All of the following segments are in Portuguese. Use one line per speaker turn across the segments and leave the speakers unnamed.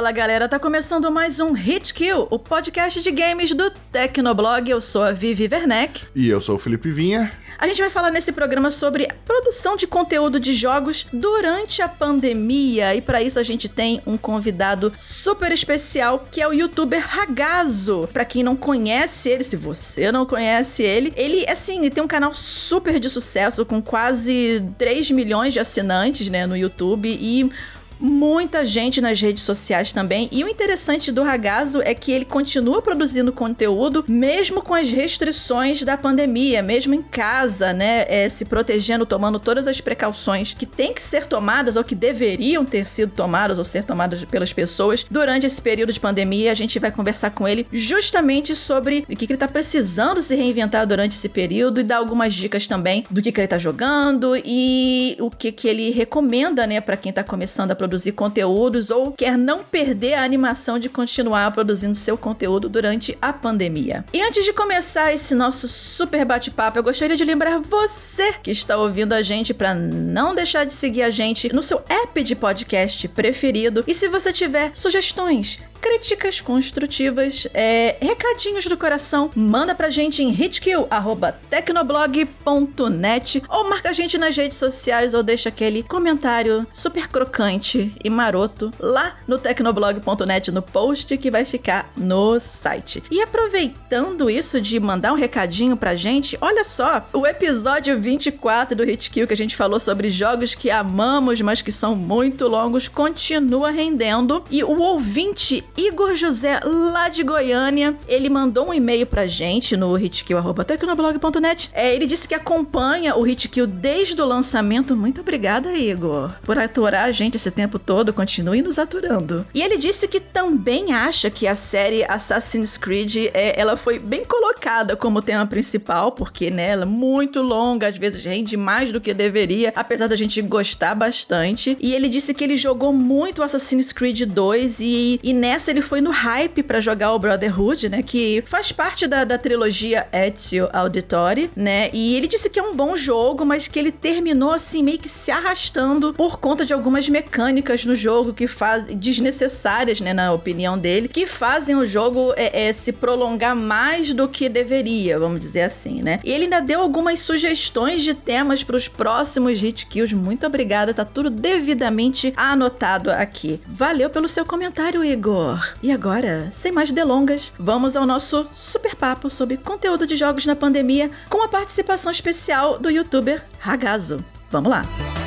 Fala galera, tá começando mais um Hit Kill, o podcast de games do Tecnoblog. Eu sou a Vivi Werneck.
E eu sou o Felipe Vinha.
A gente vai falar nesse programa sobre a produção de conteúdo de jogos durante a pandemia. E para isso a gente tem um convidado super especial, que é o youtuber Ragazo. Para quem não conhece ele, se você não conhece ele, ele assim, tem um canal super de sucesso com quase 3 milhões de assinantes, né, no YouTube e muita gente nas redes sociais também. E o interessante do Ragazo é que ele continua produzindo conteúdo mesmo com as restrições da pandemia, mesmo em casa, né? É, se protegendo, tomando todas as precauções que têm que ser tomadas ou que deveriam ter sido tomadas ou ser tomadas pelas pessoas durante esse período de pandemia. A gente vai conversar com ele justamente sobre o que, que ele tá precisando se reinventar durante esse período e dar algumas dicas também do que, que ele tá jogando e o que, que ele recomenda, né, para quem tá começando a produzir produzir conteúdos ou quer não perder a animação de continuar produzindo seu conteúdo durante a pandemia. E antes de começar esse nosso super bate-papo, eu gostaria de lembrar você que está ouvindo a gente para não deixar de seguir a gente no seu app de podcast preferido. E se você tiver sugestões, críticas construtivas, é, recadinhos do coração, manda pra gente em hitkill.tecnoblog.net ou marca a gente nas redes sociais ou deixa aquele comentário super crocante e maroto lá no tecnoblog.net no post que vai ficar no site. E aproveitando isso de mandar um recadinho pra gente, olha só, o episódio 24 do Hitkill que a gente falou sobre jogos que amamos, mas que são muito longos, continua rendendo e o ouvinte Igor José, lá de Goiânia, ele mandou um e-mail pra gente no hitkill.tecnoblog.net. É, ele disse que acompanha o Hitkill desde o lançamento. Muito obrigada, Igor, por aturar a gente esse tempo todo. Continue nos aturando. E ele disse que também acha que a série Assassin's Creed é, ela foi bem colocada como tema principal, porque né, ela é muito longa, às vezes rende mais do que deveria, apesar da gente gostar bastante. E ele disse que ele jogou muito Assassin's Creed 2 e, e nessa ele foi no hype para jogar o Brotherhood, né? Que faz parte da, da trilogia Ezio Auditore, né? E ele disse que é um bom jogo, mas que ele terminou assim meio que se arrastando por conta de algumas mecânicas no jogo que fazem desnecessárias, né? Na opinião dele, que fazem o jogo é, é, se prolongar mais do que deveria, vamos dizer assim, né? E ele ainda deu algumas sugestões de temas para os próximos hit kills. Muito obrigada, tá tudo devidamente anotado aqui. Valeu pelo seu comentário, Igor. E agora, sem mais delongas, vamos ao nosso super papo sobre conteúdo de jogos na pandemia com a participação especial do youtuber Ragazo. Vamos lá!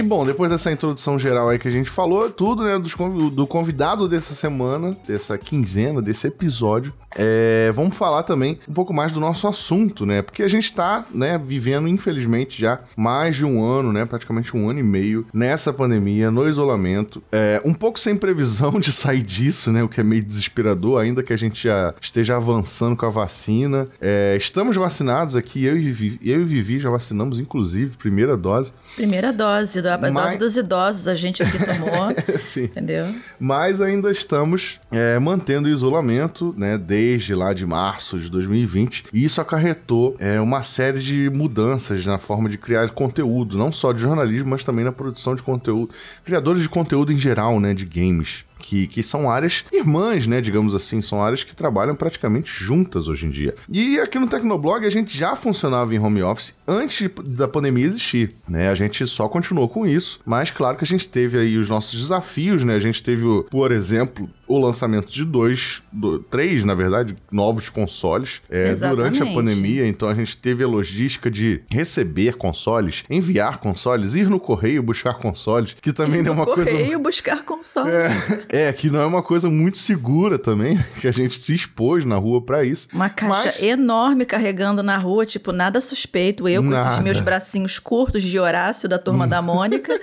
E bom, depois dessa introdução geral aí que a gente falou, tudo, né, do convidado dessa semana, dessa quinzena, desse episódio, é, vamos falar também um pouco mais do nosso assunto, né? Porque a gente tá, né, vivendo, infelizmente, já mais de um ano, né, praticamente um ano e meio nessa pandemia, no isolamento, é, um pouco sem previsão de sair disso, né, o que é meio desesperador, ainda que a gente já esteja avançando com a vacina. É, estamos vacinados aqui, eu e, Vivi, eu e Vivi já vacinamos, inclusive, primeira dose.
Primeira dose a Mas... dose dos idosos a gente aqui tomou. Sim. Entendeu?
Mas ainda estamos é, mantendo o isolamento, né? Desde lá de março de 2020. E isso acarretou é, uma série de mudanças na forma de criar conteúdo, não só de jornalismo, mas também na produção de conteúdo. Criadores de conteúdo em geral, né? De games que, que são áreas irmãs, né? Digamos assim, são áreas que trabalham praticamente juntas hoje em dia. E aqui no Tecnoblog a gente já funcionava em home office antes da pandemia existir, né? A gente só continuou com isso, mas claro que a gente teve aí os nossos desafios, né? A gente teve, por exemplo, o lançamento de dois, do, três, na verdade, novos consoles é, durante a pandemia. Então a gente teve a logística de receber consoles, enviar consoles, ir no correio buscar consoles, que também não é uma
correio,
coisa.
Correio buscar consoles.
É, é, que não é uma coisa muito segura também, que a gente se expôs na rua para isso.
Uma caixa Mas... enorme carregando na rua, tipo, nada suspeito. Eu com nada. esses meus bracinhos curtos de Horácio da turma da Mônica,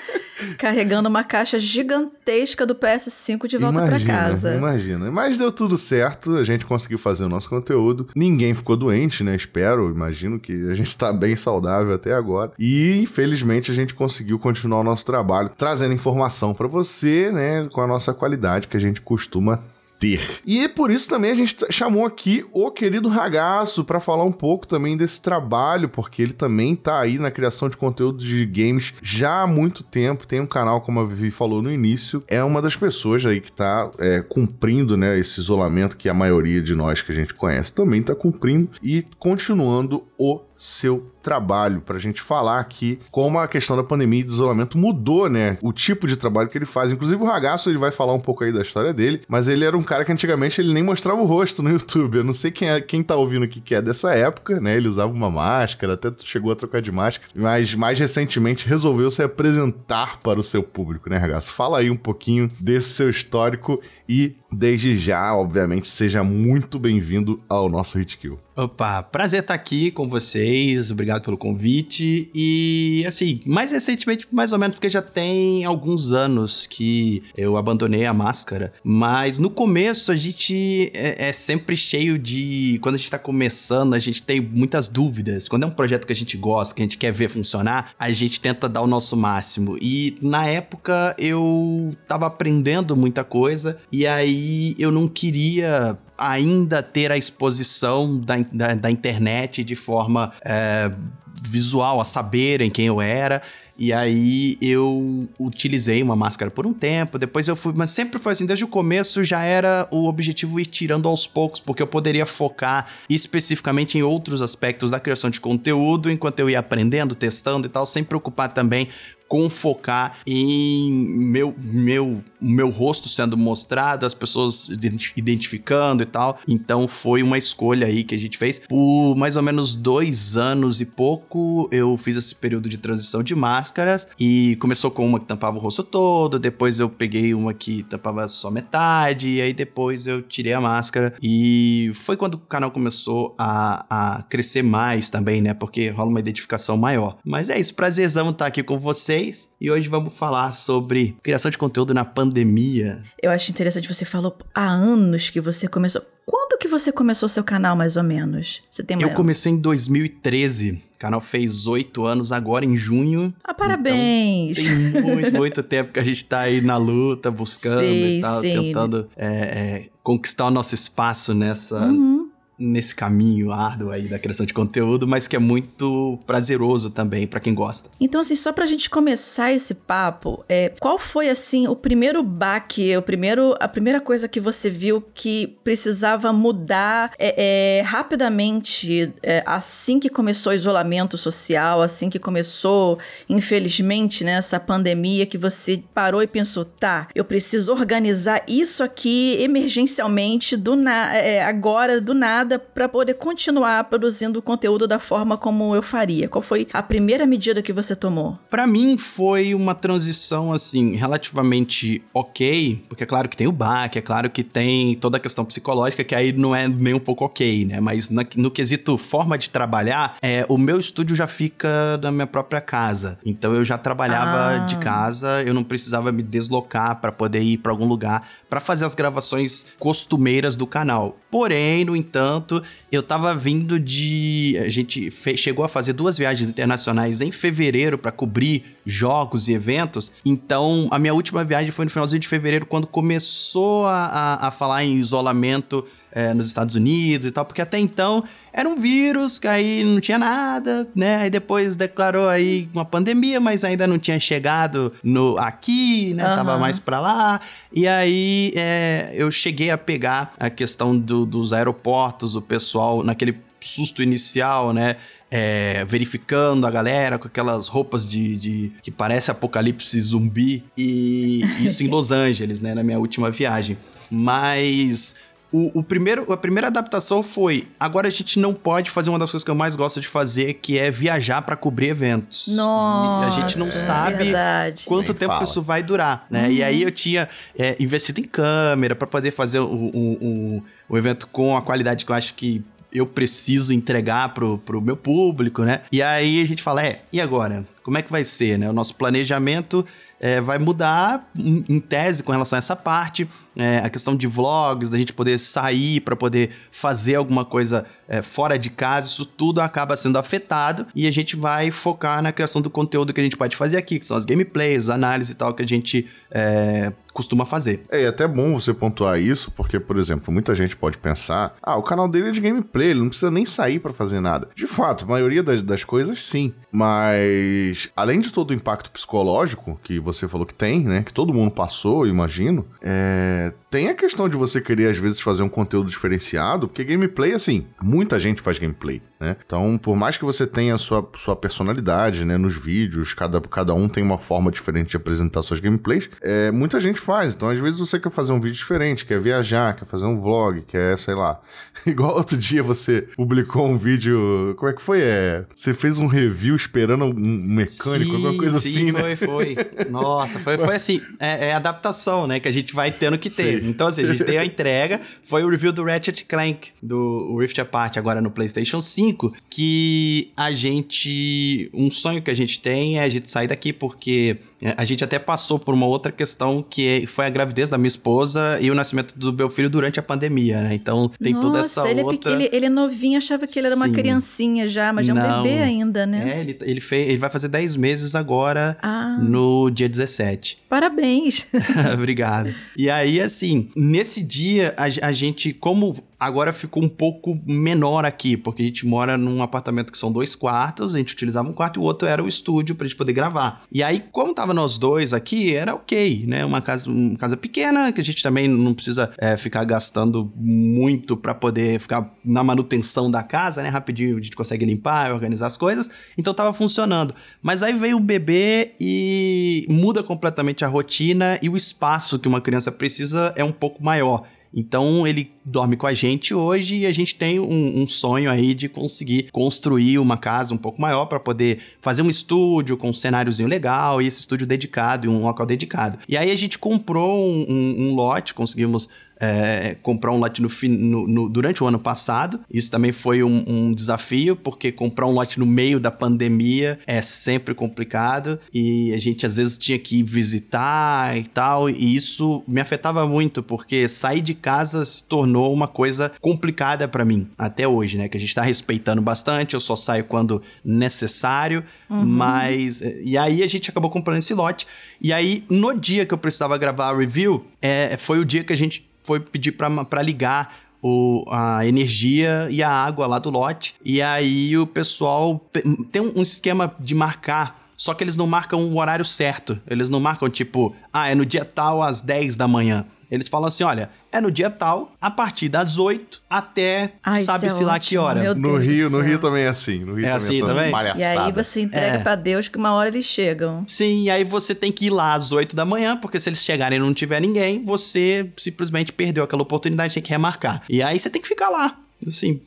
carregando uma caixa gigantesca do PS5 de volta para casa.
Imagina. Mas deu tudo certo, a gente conseguiu fazer o nosso conteúdo. Ninguém ficou doente, né? Espero, imagino que a gente tá bem saudável até agora. E infelizmente a gente conseguiu continuar o nosso trabalho trazendo informação para você, né, com a nossa qualidade que a gente costuma ter. E por isso também a gente chamou aqui o querido Ragaço para falar um pouco também desse trabalho, porque ele também tá aí na criação de conteúdo de games já há muito tempo. Tem um canal, como a Vivi falou no início, é uma das pessoas aí que tá é, cumprindo, né, esse isolamento que a maioria de nós que a gente conhece também tá cumprindo e continuando o seu trabalho, para a gente falar aqui como a questão da pandemia e do isolamento mudou, né? O tipo de trabalho que ele faz. Inclusive o Ragaço, ele vai falar um pouco aí da história dele, mas ele era um cara que antigamente ele nem mostrava o rosto no YouTube. Eu não sei quem, é, quem tá ouvindo aqui que é dessa época, né? Ele usava uma máscara, até chegou a trocar de máscara, mas mais recentemente resolveu se apresentar para o seu público, né, Ragaço? Fala aí um pouquinho desse seu histórico e desde já, obviamente, seja muito bem-vindo ao nosso Hitkill.
Opa, prazer estar aqui com vocês, obrigado pelo convite. E assim, mais recentemente, mais ou menos, porque já tem alguns anos que eu abandonei a máscara. Mas no começo a gente é, é sempre cheio de. Quando a gente tá começando, a gente tem muitas dúvidas. Quando é um projeto que a gente gosta, que a gente quer ver funcionar, a gente tenta dar o nosso máximo. E na época eu tava aprendendo muita coisa, e aí eu não queria ainda ter a exposição da, da, da internet de forma é, visual, a saberem quem eu era. E aí eu utilizei uma máscara por um tempo, depois eu fui, mas sempre foi assim, desde o começo já era o objetivo ir tirando aos poucos, porque eu poderia focar especificamente em outros aspectos da criação de conteúdo, enquanto eu ia aprendendo, testando e tal, sem preocupar também com focar em meu, meu, meu rosto sendo mostrado, as pessoas identificando e tal. Então foi uma escolha aí que a gente fez. Por mais ou menos dois anos e pouco, eu fiz esse período de transição de máscaras e começou com uma que tampava o rosto todo, depois eu peguei uma que tampava só metade, e aí depois eu tirei a máscara. E foi quando o canal começou a, a crescer mais também, né? Porque rola uma identificação maior. Mas é isso, prazerzão estar aqui com você vocês e hoje vamos falar sobre criação de conteúdo na pandemia.
Eu acho interessante, você falou há anos que você começou. Quando que você começou seu canal, mais ou menos? Você tem
Eu comecei em 2013. O canal fez oito anos agora, em junho.
Ah, parabéns!
Então, tem muito, muito tempo que a gente tá aí na luta, buscando sim, e tal, sim. tentando é, é, conquistar o nosso espaço nessa, uhum nesse caminho árduo aí da criação de conteúdo, mas que é muito prazeroso também para quem gosta.
Então, assim, só pra gente começar esse papo, é, qual foi, assim, o primeiro baque, o primeiro, a primeira coisa que você viu que precisava mudar é, é, rapidamente é, assim que começou o isolamento social, assim que começou, infelizmente, né, essa pandemia, que você parou e pensou, tá, eu preciso organizar isso aqui emergencialmente, do na é, agora, do nada, para poder continuar produzindo conteúdo da forma como eu faria? Qual foi a primeira medida que você tomou?
Para mim foi uma transição assim relativamente ok, porque é claro que tem o baque, é claro que tem toda a questão psicológica que aí não é nem um pouco ok, né? Mas na, no quesito forma de trabalhar, é, o meu estúdio já fica na minha própria casa. Então eu já trabalhava ah. de casa, eu não precisava me deslocar para poder ir para algum lugar para fazer as gravações costumeiras do canal. Porém, no entanto, eu tava vindo de. A gente chegou a fazer duas viagens internacionais em fevereiro para cobrir jogos e eventos. Então, a minha última viagem foi no finalzinho de fevereiro, quando começou a, a, a falar em isolamento é, nos Estados Unidos e tal, porque até então era um vírus, que aí não tinha nada, né? Aí depois declarou aí uma pandemia, mas ainda não tinha chegado no aqui, né? Uhum. Tava mais pra lá. E aí é, eu cheguei a pegar a questão do, dos aeroportos, o pessoal naquele susto inicial, né? É, verificando a galera com aquelas roupas de, de, que parece apocalipse zumbi e isso em Los Angeles, né, na minha última viagem. Mas o, o, primeiro, a primeira adaptação foi: agora a gente não pode fazer uma das coisas que eu mais gosto de fazer, que é viajar para cobrir eventos.
Nossa,
a gente não sabe
verdade.
quanto tempo fala. isso vai durar, né? Uhum. E aí eu tinha é, investido em câmera para poder fazer o, o, o, o evento com a qualidade que eu acho que eu preciso entregar pro, pro meu público, né? E aí a gente fala, é, e agora? Como é que vai ser, né? O nosso planejamento é, vai mudar em, em tese com relação a essa parte é, a questão de vlogs, da gente poder sair para poder fazer alguma coisa é, fora de casa, isso tudo acaba sendo afetado e a gente vai focar na criação do conteúdo que a gente pode fazer aqui, que são as gameplays, análise e tal, que a gente é, costuma fazer.
É, e é até bom você pontuar isso, porque, por exemplo, muita gente pode pensar: ah, o canal dele é de gameplay, ele não precisa nem sair para fazer nada. De fato, a maioria das, das coisas sim. Mas, além de todo o impacto psicológico que você falou que tem, né? Que todo mundo passou, imagino, é, Evet. Tem a questão de você querer, às vezes, fazer um conteúdo diferenciado, porque gameplay, assim, muita gente faz gameplay, né? Então, por mais que você tenha a sua, sua personalidade, né, nos vídeos, cada, cada um tem uma forma diferente de apresentar suas gameplays, é, muita gente faz. Então, às vezes, você quer fazer um vídeo diferente, quer viajar, quer fazer um vlog, quer, sei lá. Igual outro dia você publicou um vídeo. Como é que foi? É, você fez um review esperando um mecânico,
sim,
alguma coisa
sim,
assim,
foi,
né?
Foi, foi. Nossa, foi, foi assim. É, é, adaptação, né? Que a gente vai tendo que ter. Sim. Então, assim, a gente tem a entrega. Foi o review do Ratchet Clank, do Rift Apart, agora no PlayStation 5. Que a gente. Um sonho que a gente tem é a gente sair daqui, porque a gente até passou por uma outra questão que foi a gravidez da minha esposa e o nascimento do meu filho durante a pandemia, né? Então tem
Nossa,
toda essa
ele
outra...
É ele, ele é novinho, achava que ele era uma
Sim.
criancinha já, mas já é um
Não.
bebê ainda, né?
É, ele, ele, fez, ele vai fazer 10 meses agora
Ah.
no dia 17.
Parabéns.
Obrigado. E aí, assim, nesse dia, a, a gente, como agora ficou um pouco menor aqui, porque a gente mora num apartamento que são dois quartos, a gente utilizava um quarto e o outro era o estúdio pra gente poder gravar. E aí, como tava nós dois aqui, era ok, né? Uma casa, uma casa pequena, que a gente também não precisa é, ficar gastando muito pra poder ficar na manutenção da casa, né? Rapidinho a gente consegue limpar, organizar as coisas. Então tava funcionando. Mas aí veio o bebê e muda completamente a rotina e o espaço que uma criança precisa é um pouco maior. Então ele dorme com a gente hoje e a gente tem um, um sonho aí de conseguir construir uma casa um pouco maior para poder fazer um estúdio com um cenáriozinho legal e esse estúdio dedicado e um local dedicado. E aí a gente comprou um, um, um lote, conseguimos é, comprar um lote no, no, no, durante o ano passado. Isso também foi um, um, desafio, porque comprar um lote no meio da pandemia é sempre complicado e a gente às vezes tinha que visitar e tal, e isso me afetava muito, porque sair de casa se tornou uma coisa complicada para mim até hoje, né? Que a gente tá respeitando bastante, eu só saio quando necessário, uhum. mas. E aí a gente acabou comprando esse lote. E aí, no dia que eu precisava gravar a review, é, foi o dia que a gente foi pedir para ligar o, a energia e a água lá do lote. E aí o pessoal tem um esquema de marcar. Só que eles não marcam o horário certo. Eles não marcam tipo, ah, é no dia tal às 10 da manhã. Eles falam assim: olha, é no dia tal, a partir das 8 até sabe-se
é
lá que hora.
No Rio, no Rio também é assim. No Rio
É
também
assim
essas
também?
E aí você entrega
É.
pra Deus que uma hora eles chegam.
Sim, e aí você tem que ir lá às 8 da manhã, porque se eles chegarem e não tiver ninguém, você simplesmente perdeu aquela oportunidade, tem que remarcar. E aí você tem que ficar lá. Assim.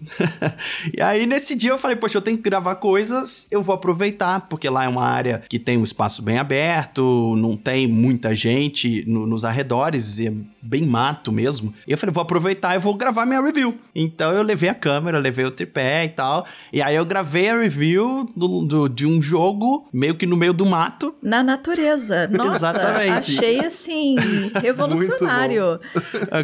e aí, nesse dia, eu falei, poxa, eu tenho que gravar coisas, eu vou aproveitar, porque lá é uma área que tem um espaço bem aberto, não tem muita gente no- nos arredores, e bem mato mesmo. E eu falei, vou aproveitar e vou gravar minha review. Então eu levei a câmera, levei o tripé e tal. E aí eu gravei a review do- do- de um jogo, meio que no meio do mato.
Na natureza. Nossa,
Exatamente.
achei assim, revolucionário.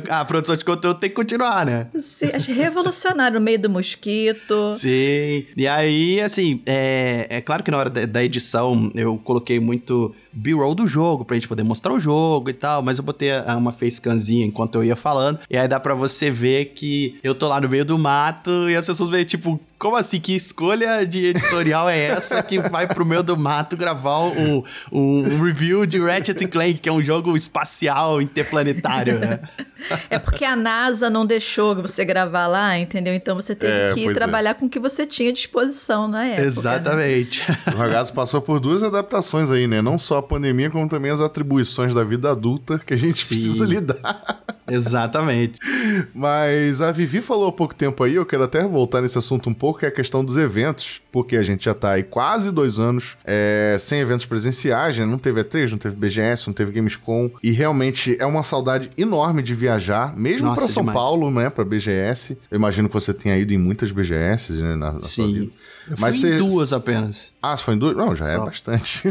A, a produção de conteúdo tem que continuar, né?
Sim, achei revolucionário no meio do mosquito.
Sim. E aí, assim, é, é claro que na hora da, da edição eu coloquei muito B-roll do jogo pra gente poder mostrar o jogo e tal, mas eu botei uma facecamzinha enquanto eu ia falando. E aí dá pra você ver que eu tô lá no meio do mato e as pessoas veem, tipo, como assim? Que escolha de editorial é essa que vai pro meio do mato gravar um, um- um review de Ratchet Clank, que é um jogo espacial interplanetário, né?
É porque a NASA não deixou você gravar lá, entendeu? Então você teve
É,
que
é.
trabalhar com o que você tinha à disposição na época. né?
Exatamente.
O ragazzo passou por duas adaptações aí, né? Não só a pandemia, como também as atribuições da vida adulta que a gente
Sim.
precisa lidar.
Exatamente.
Mas a Vivi falou há pouco tempo aí, eu quero até voltar nesse assunto um pouco, que é a questão dos eventos, porque a gente já tá aí quase dois anos é, sem eventos presenciais, né? Não teve E3, não teve BGS, não teve Gamescom, e realmente é uma saudade enorme de viajar, mesmo para São demais. Paulo, né, pra BGS. Eu imagino que você tenha ido em muitas BGS, né, na, na
Sim. sua vida. Eu Mas fui você... em duas apenas.
Ah, foi em duas? Não, já é Só. é bastante.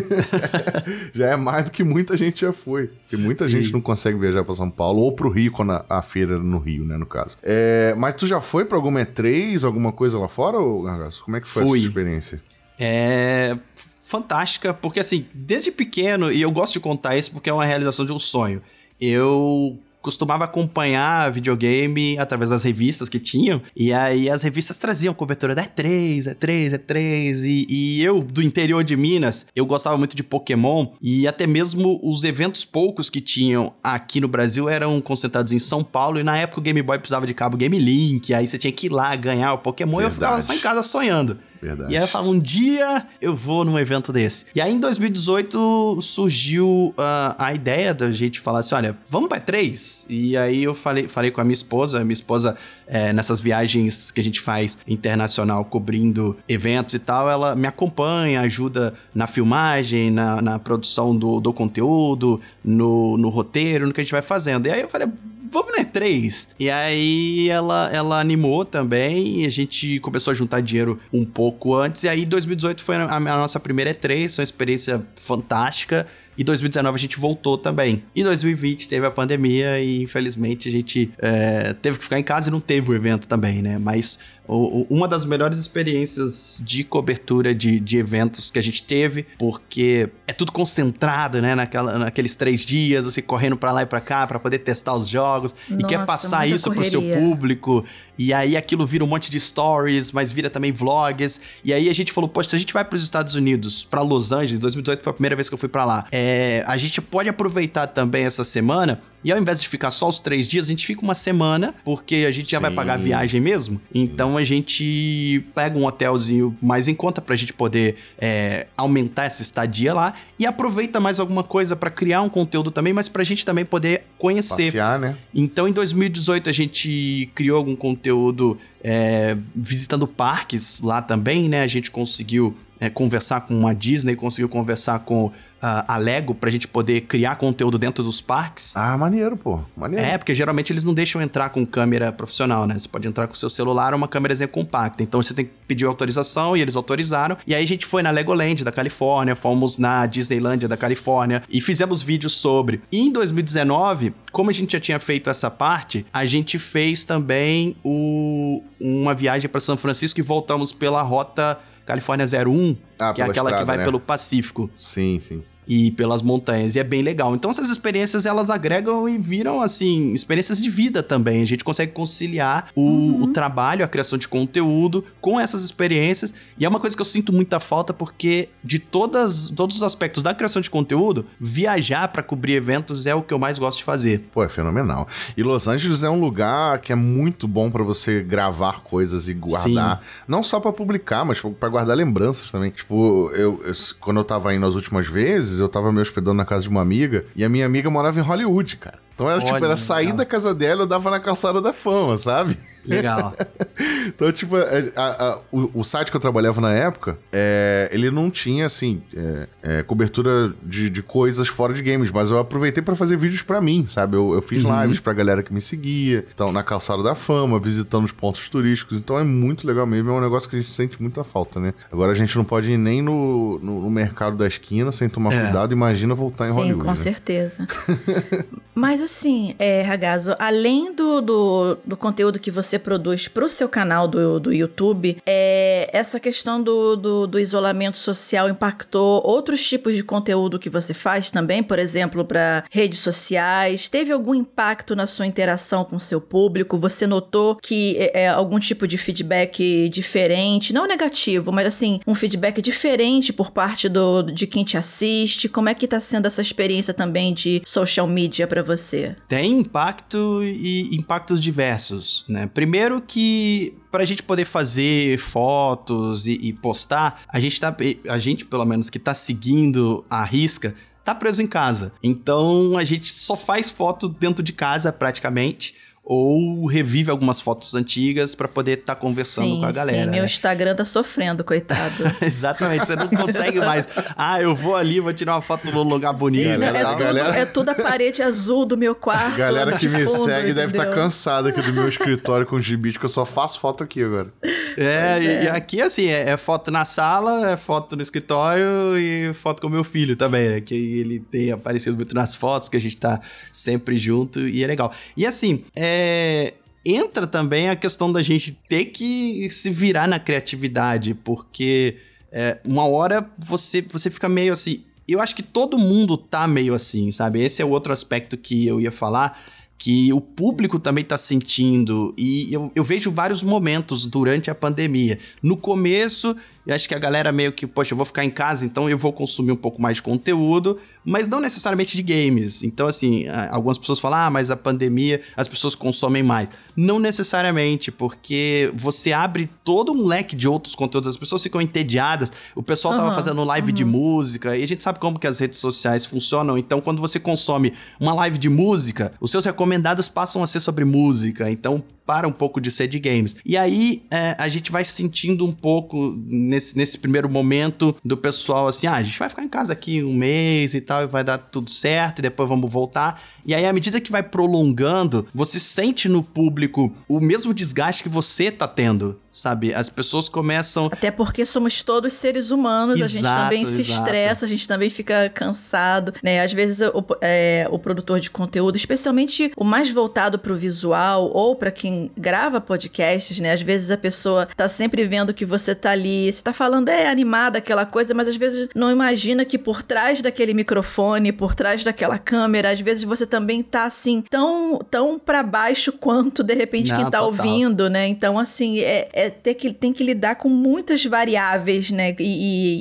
já é mais do que muita gente já foi. Porque muita Sim. gente não consegue viajar para São Paulo ou pro Rio, quando a, feira era no Rio, né, no caso. É, mas tu já foi pra alguma E3, alguma coisa lá fora, ou? Como é que foi Fui. essa experiência?
É fantástica, porque assim, desde pequeno, e eu gosto de contar isso porque é uma realização de um sonho. Eu costumava acompanhar videogame através das revistas que tinham. E aí as revistas traziam cobertura da E3, E3, E3. E, e eu, do interior de Minas, eu gostava muito de Pokémon. E até mesmo os eventos poucos que tinham aqui no Brasil eram concentrados em São Paulo. E na época o Game Boy precisava de cabo Game Link. Aí você tinha que ir lá ganhar o Pokémon. Verdade. E eu ficava só em casa sonhando. Verdade. E aí eu falo, um dia eu vou num evento desse. E aí em 2018 surgiu uh, a ideia da gente falar assim, olha, vamos pra E3? E aí eu falei, falei com a minha esposa, a minha esposa é, nessas viagens que a gente faz internacional cobrindo eventos e tal, ela me acompanha, ajuda na filmagem, na, na produção do, do conteúdo, no, no roteiro, no que a gente vai fazendo. E aí eu falei, vamos na E3. E aí ela, ela animou também e a gente começou a juntar dinheiro um pouco antes. E aí 2018 foi a, a nossa primeira E3, foi uma experiência fantástica. E 2019 a gente voltou também. E 2020 teve a pandemia e infelizmente a gente é, teve que ficar em casa e não teve o evento também, né? Mas o, o, uma das melhores experiências de cobertura de, de eventos que a gente teve, porque é tudo concentrado, né? Naquela, naqueles três dias, assim, correndo para lá e para cá para poder testar os jogos Nossa, e quer passar isso correria. pro seu público. E aí aquilo vira um monte de stories, mas vira também vlogs. E aí a gente falou, poxa, se a gente vai para os Estados Unidos, para Los Angeles, 2018 foi a primeira vez que eu fui para lá. É, a gente pode aproveitar também essa semana e ao invés de ficar só os três dias, a gente fica uma semana, porque a gente já Sim. vai pagar a viagem mesmo. Então a gente pega um hotelzinho mais em conta pra gente poder é, aumentar essa estadia lá e aproveita mais alguma coisa para criar um conteúdo também, mas pra gente também poder conhecer.
Passear, né?
Então em 2018 a gente criou algum conteúdo é, visitando parques lá também, né? A gente conseguiu é, conversar com a Disney, conseguiu conversar com a Lego pra gente poder criar conteúdo dentro dos parques.
Ah, maneiro, pô. Maneiro.
É, porque geralmente eles não deixam entrar com câmera profissional, né? Você pode entrar com seu celular ou uma câmerazinha compacta. Então você tem que pedir autorização e eles autorizaram. E aí a gente foi na Legoland da Califórnia, fomos na Disneylandia da Califórnia e fizemos vídeos sobre. E em 2019, como a gente já tinha feito essa parte, a gente fez também o... uma viagem para São Francisco e voltamos pela rota Califórnia 01, ah, que é aquela estrada, que vai né? pelo Pacífico.
Sim, sim
e pelas montanhas, e é bem legal. Então essas experiências elas agregam e viram assim experiências de vida também. A gente consegue conciliar o, uhum. o, trabalho, a criação de conteúdo com essas experiências, e é uma coisa que eu sinto muita falta porque de todas todos os aspectos da criação de conteúdo, viajar para cobrir eventos é o que eu mais gosto de fazer.
Pô, é fenomenal. E Los Angeles é um lugar que é muito bom para você gravar coisas e guardar, Sim. não só para publicar, mas para guardar lembranças também. Tipo, eu, eu quando eu tava indo as últimas vezes vezes eu tava me hospedando na casa de uma amiga e a minha amiga morava em Hollywood, cara. Então era, tipo, era sair da casa dela, eu dava na calçada da fama, sabe?
Legal.
então, tipo, é, a, a, o, o, site que eu trabalhava na época, é, ele não tinha, assim, é, é, cobertura de, de, coisas fora de games, mas eu aproveitei para fazer vídeos para mim, sabe? Eu, eu fiz uhum. lives pra galera que me seguia, então, na calçada da fama, visitando os pontos turísticos. Então, é muito legal mesmo. É um negócio que a gente sente muita falta, né? Agora, a gente não pode ir nem no, no, no mercado da esquina sem tomar é. cuidado. Imagina voltar em
Sim,
Hollywood.
com
né?
certeza. mas, assim, é, Ragazo, além do, do, do conteúdo que você produz para o seu canal do, do YouTube, é, essa questão do, do, do, isolamento social impactou outros tipos de conteúdo que você faz também, por exemplo, para redes sociais? Teve algum impacto na sua interação com o seu público? Você notou que é, é, algum tipo de feedback diferente, não negativo, mas assim, um feedback diferente por parte do, de quem te assiste? Como é que está sendo essa experiência também de social media para você?
Tem impacto e impactos diversos, né? Primeiro que para a gente poder fazer fotos e, e, postar, a gente tá, a gente pelo menos que tá seguindo a risca, tá preso em casa. Então a gente só faz foto dentro de casa praticamente ou revive algumas fotos antigas para poder estar tá conversando
sim,
com a galera.
Sim, meu
né?
Instagram tá sofrendo, coitado.
Exatamente, você não consegue mais. Ah, eu vou ali, vou tirar uma foto num lugar bonito.
Sim,
né,
é,
tal.
tudo,
galera-
é tudo a parede azul do meu quarto.
Galera que me
fundo,
segue deve estar
entendeu?
cansada aqui do meu escritório com gibis, que eu só faço foto aqui agora.
É, e-
é.
e aqui assim, é, é foto na sala, é foto no escritório e foto com meu filho também, né? Que ele tem aparecido muito nas fotos, que a gente tá sempre junto e é legal. E assim, é. Entra também a questão da gente ter que se virar na criatividade, porque é, uma hora você, você fica meio assim. Eu acho que todo mundo tá meio assim, sabe? Esse é o outro aspecto que eu ia falar que o público também tá sentindo. E eu, eu vejo vários momentos durante a pandemia. No começo, eu acho que a galera meio que, poxa, eu vou ficar em casa, então eu vou consumir um pouco mais de conteúdo, mas não necessariamente de games. Então, assim, algumas pessoas falam, ah, mas a pandemia as pessoas consomem mais. Não necessariamente, porque você abre todo um leque de outros conteúdos, as pessoas ficam entediadas. O pessoal tava
Aham,
fazendo live de música, e a gente sabe como que as redes sociais funcionam. Então, quando você consome uma live de música, os seus recomendados passam a ser sobre música. Então, para um pouco de ser de games. E aí, é, a gente vai sentindo um pouco nesse, nesse primeiro momento do pessoal assim: ah, a gente vai ficar em casa aqui um mês e tal, e vai dar tudo certo, e depois vamos voltar. E aí, à medida que vai prolongando, você sente no público o mesmo desgaste que você tá tendo, sabe? As pessoas começam.
Até porque somos todos seres humanos, a gente
Exato,
também se
exato.
estressa, a gente também fica cansado, né? Às vezes o, é, o produtor de conteúdo, especialmente o mais voltado pro visual ou pra quem grava podcasts, né? Às vezes a pessoa tá sempre vendo que você tá ali, você tá falando, é animada aquela coisa, mas às vezes não imagina que por trás daquele microfone, por trás daquela câmera, às vezes você também tá assim, tão, tão para baixo quanto de repente
Não,
quem tá
total.
ouvindo, né? Então, assim, é, é ter que, tem que lidar com muitas variáveis, né? E,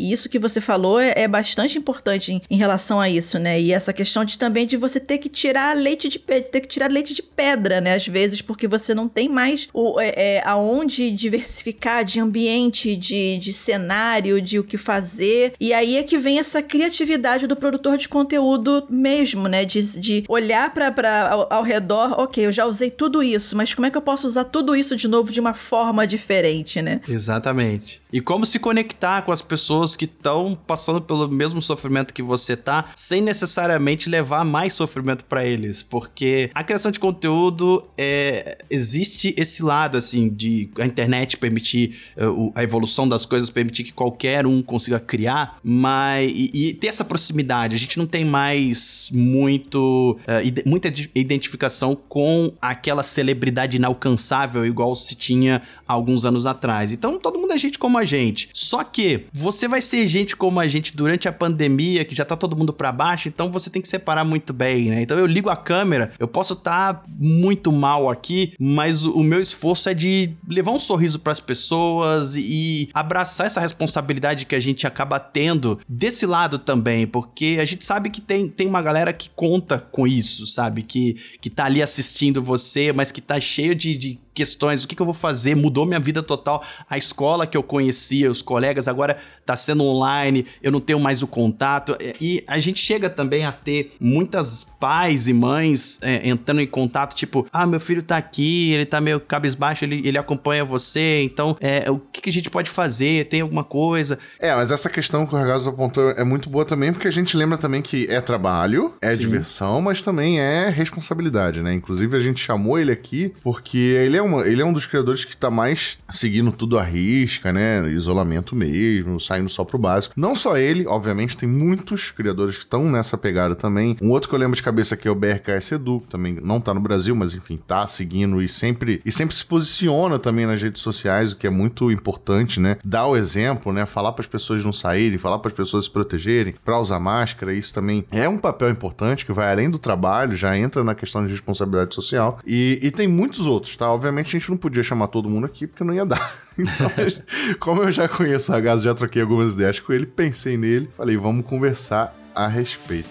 e- isso que você falou é, é bastante importante em, em relação a isso, né? E essa questão de também de você ter que tirar leite de ter que tirar leite de pedra, né? Às vezes, porque você não tem mais o, é, é, aonde diversificar de ambiente, de, de cenário, de o que fazer. E aí é que vem essa criatividade do produtor de conteúdo mesmo, né? De, de olhar para ao, ao redor, ok, eu já usei tudo isso, mas como é que eu posso usar tudo isso de novo de uma forma diferente, né?
Exatamente. E como se conectar com as pessoas que estão passando pelo mesmo sofrimento que você tá, sem necessariamente levar mais sofrimento pra eles, porque a criação de conteúdo é existe esse lado assim de a internet permitir o- a evolução das coisas, permitir que qualquer um consiga criar, mas e, e ter essa proximidade. A gente não tem mais muito ide- muita identificação com aquela celebridade inalcançável igual se tinha alguns anos atrás. Então todo mundo é gente como a gente. Só que você vai ser gente como a gente durante a pandemia, que já tá todo mundo pra baixo, então você tem que separar muito bem, né? Então eu ligo a câmera, eu posso estar muito mal aqui, mas o, o meu esforço é de levar um sorriso pras pessoas e abraçar essa responsabilidade que a gente acaba tendo desse lado também, porque a gente sabe que tem, tem uma galera que conta com isso, sabe? Que, que tá ali assistindo você, mas que tá cheio de, de questões, o que, que eu vou fazer? Mudou minha vida total. A escola que eu conhecia, os colegas, agora tá sendo online, eu não tenho mais o contato. E a gente chega também a ter muitas pais e mães é, entrando em contato, tipo, ah, meu filho tá aqui, ele tá meio cabisbaixo, ele, ele acompanha você, então é, o que, que a gente pode fazer? Tem alguma coisa?
É, mas essa questão que o Ragazzo apontou é muito boa também, porque a gente lembra também que é trabalho, é
Sim.
diversão, mas também é responsabilidade, né? Inclusive a gente chamou ele aqui porque ele é, uma, ele é um dos criadores que tá mais seguindo tudo à risca, né? Isolamento mesmo, saindo só pro básico. Não só ele, obviamente, tem muitos criadores que estão nessa pegada também. Um outro que eu lembro de cabeça aqui é o BRKS Edu, que também não tá no Brasil, mas enfim, tá seguindo e sempre, e sempre se posiciona também nas redes sociais, o que é muito importante, né? Dar o exemplo, né? Falar para as pessoas não saírem, falar para as pessoas se protegerem, para usar máscara, isso também é um papel importante que vai além do trabalho, já entra na questão de responsabilidade social. E, e tem muitos outros, tá? Obviamente a gente não podia chamar todo mundo aqui porque não ia dar. Então, como eu já conheço o Ragazzo, já troquei algumas ideias com ele, pensei nele, falei, vamos conversar a respeito.